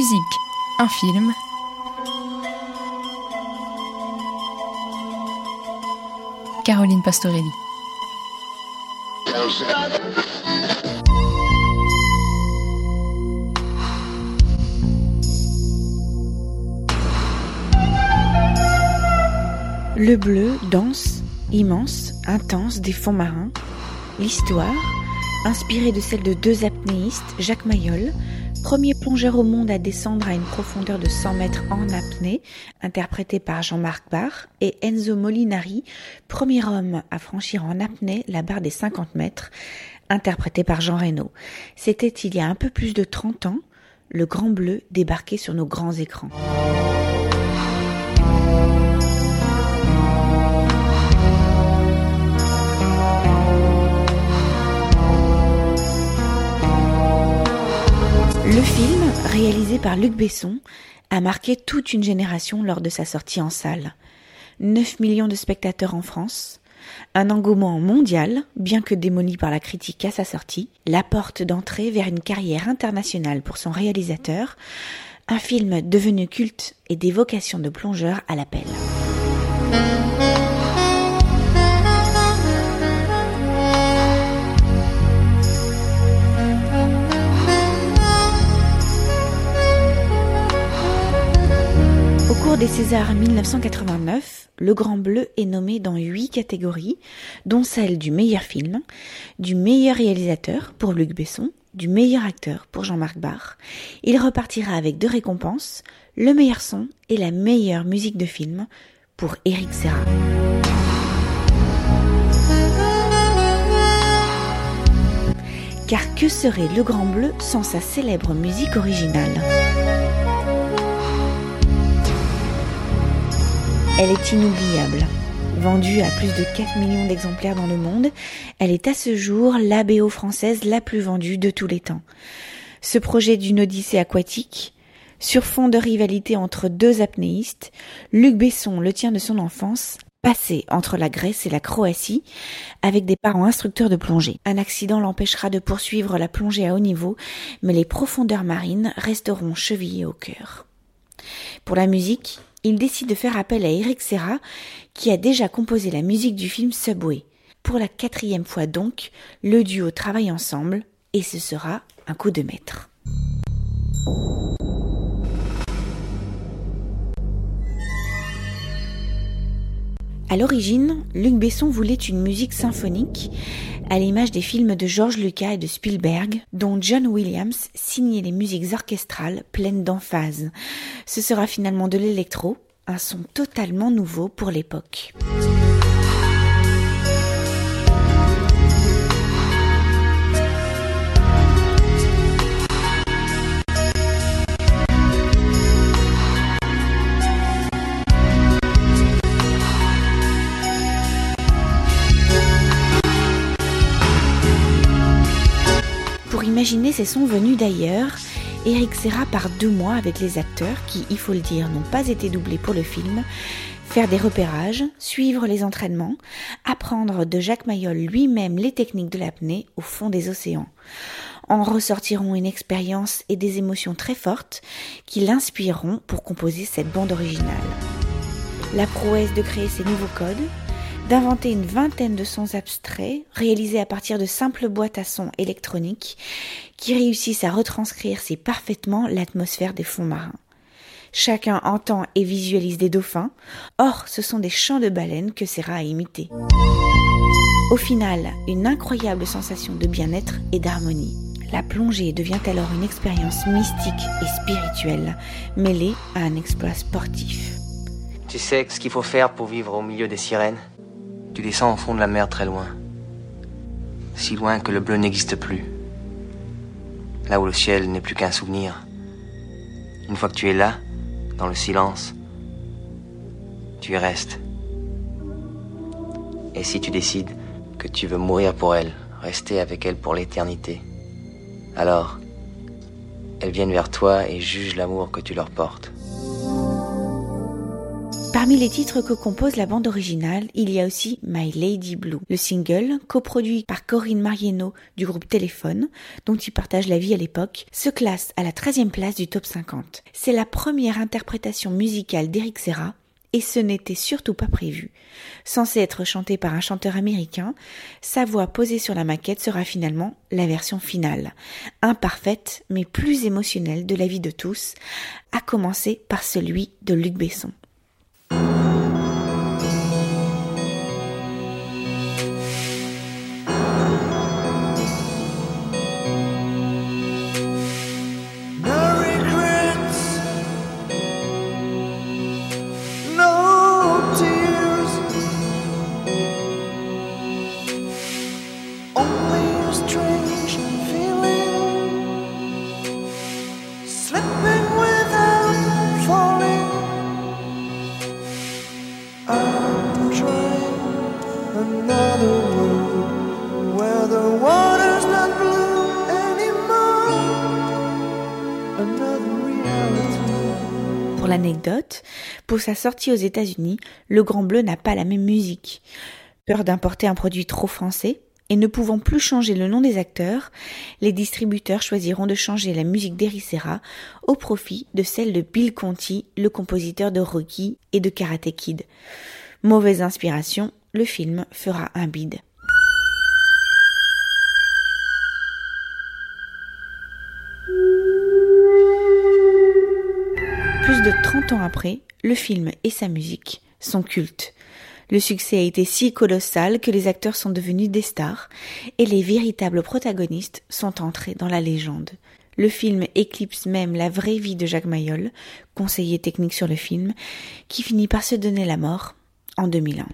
Musique, un film. Caroline Pastorelli. Le bleu dense, immense, intense des fonds marins. L'histoire, inspirée de celle de deux apnéistes, Jacques Mayol, premier plongeur au monde à descendre à une profondeur de 100 mètres en apnée, interprété par Jean-Marc Barr, et Enzo Molinari, premier homme à franchir en apnée la barre des 50 mètres, interprété par Jean Reno. C'était il y a un peu plus de 30 ans, le Grand Bleu débarquait sur nos grands écrans. Réalisé par Luc Besson, a marqué toute une génération lors de sa sortie en salle. 9 millions de spectateurs en France, un engouement mondial, bien que démoli par la critique à sa sortie, la porte d'entrée vers une carrière internationale pour son réalisateur, un film devenu culte et des vocations de plongeur à l'appel. Des Césars 1989, Le Grand Bleu est nommé dans huit catégories, dont celle du meilleur film, du meilleur réalisateur pour Luc Besson, du meilleur acteur pour Jean-Marc Barr. Il repartira avec deux récompenses, le meilleur son et la meilleure musique de film pour Eric Serra. Car que serait Le Grand Bleu sans sa célèbre musique originale? Elle est inoubliable. Vendue à plus de 4 millions d'exemplaires dans le monde, elle est à ce jour la BO française la plus vendue de tous les temps. Ce projet d'une odyssée aquatique, sur fond de rivalité entre deux apnéistes, Luc Besson le tient de son enfance, passé entre la Grèce et la Croatie, avec des parents instructeurs de plongée. Un accident l'empêchera de poursuivre la plongée à haut niveau, mais les profondeurs marines resteront chevillées au cœur. Pour la musique, il décide de faire appel à Eric Serra, qui a déjà composé la musique du film Subway. Pour la quatrième fois donc, le duo travaille ensemble, et ce sera un coup de maître. À l'origine, Luc Besson voulait une musique symphonique, à l'image des films de George Lucas et de Spielberg, dont John Williams signait les musiques orchestrales pleines d'emphase. Ce sera finalement de l'électro, un son totalement nouveau pour l'époque. Imaginer ces sons venus d'ailleurs, Eric Serra part deux mois avec les acteurs qui, il faut le dire, n'ont pas été doublés pour le film, faire des repérages, suivre les entraînements, apprendre de Jacques Mayol lui-même les techniques de l'apnée au fond des océans. En ressortiront une expérience et des émotions très fortes qui l'inspireront pour composer cette bande originale. La prouesse de créer ces nouveaux codes, d'inventer une vingtaine de sons abstraits réalisés à partir de simples boîtes à sons électroniques qui réussissent à retranscrire si parfaitement l'atmosphère des fonds marins. Chacun entend et visualise des dauphins, or ce sont des chants de baleines que Serra a imités. Au final, une incroyable sensation de bien-être et d'harmonie. La plongée devient alors une expérience mystique et spirituelle, mêlée à un exploit sportif. Tu sais ce qu'il faut faire pour vivre au milieu des sirènes? Tu descends au fond de la mer très loin. Si loin que le bleu n'existe plus. Là où le ciel n'est plus qu'un souvenir. Une fois que tu es là, dans le silence, tu y restes. Et si tu décides que tu veux mourir pour elle, rester avec elle pour l'éternité, alors elles viennent vers toi et jugent l'amour que tu leur portes. Parmi les titres que compose la bande originale, il y a aussi My Lady Blue, le single, coproduit par Corinne Marieno du groupe Téléphone, dont il partage la vie à l'époque, se classe à la 13e place du top 50. C'est la première interprétation musicale d'Eric Serra, et ce n'était surtout pas prévu. Censé être chanté par un chanteur américain, sa voix posée sur la maquette sera finalement la version finale, imparfaite mais plus émotionnelle de la vie de tous, à commencer par celui de Luc Besson. Pour l'anecdote, pour sa sortie aux États-Unis, Le Grand Bleu n'a pas la même musique. Peur d'importer un produit trop français, et ne pouvant plus changer le nom des acteurs, les distributeurs choisiront de changer la musique d'Ericera au profit de celle de Bill Conti, le compositeur de Rocky et de Karate Kid. Mauvaise inspiration, le film fera un bide. Plus de 30 ans après, le film et sa musique sont cultes. Le succès a été si colossal que les acteurs sont devenus des stars et les véritables protagonistes sont entrés dans la légende. Le film éclipse même la vraie vie de Jacques Mayol, conseiller technique sur le film, qui finit par se donner la mort en 2001.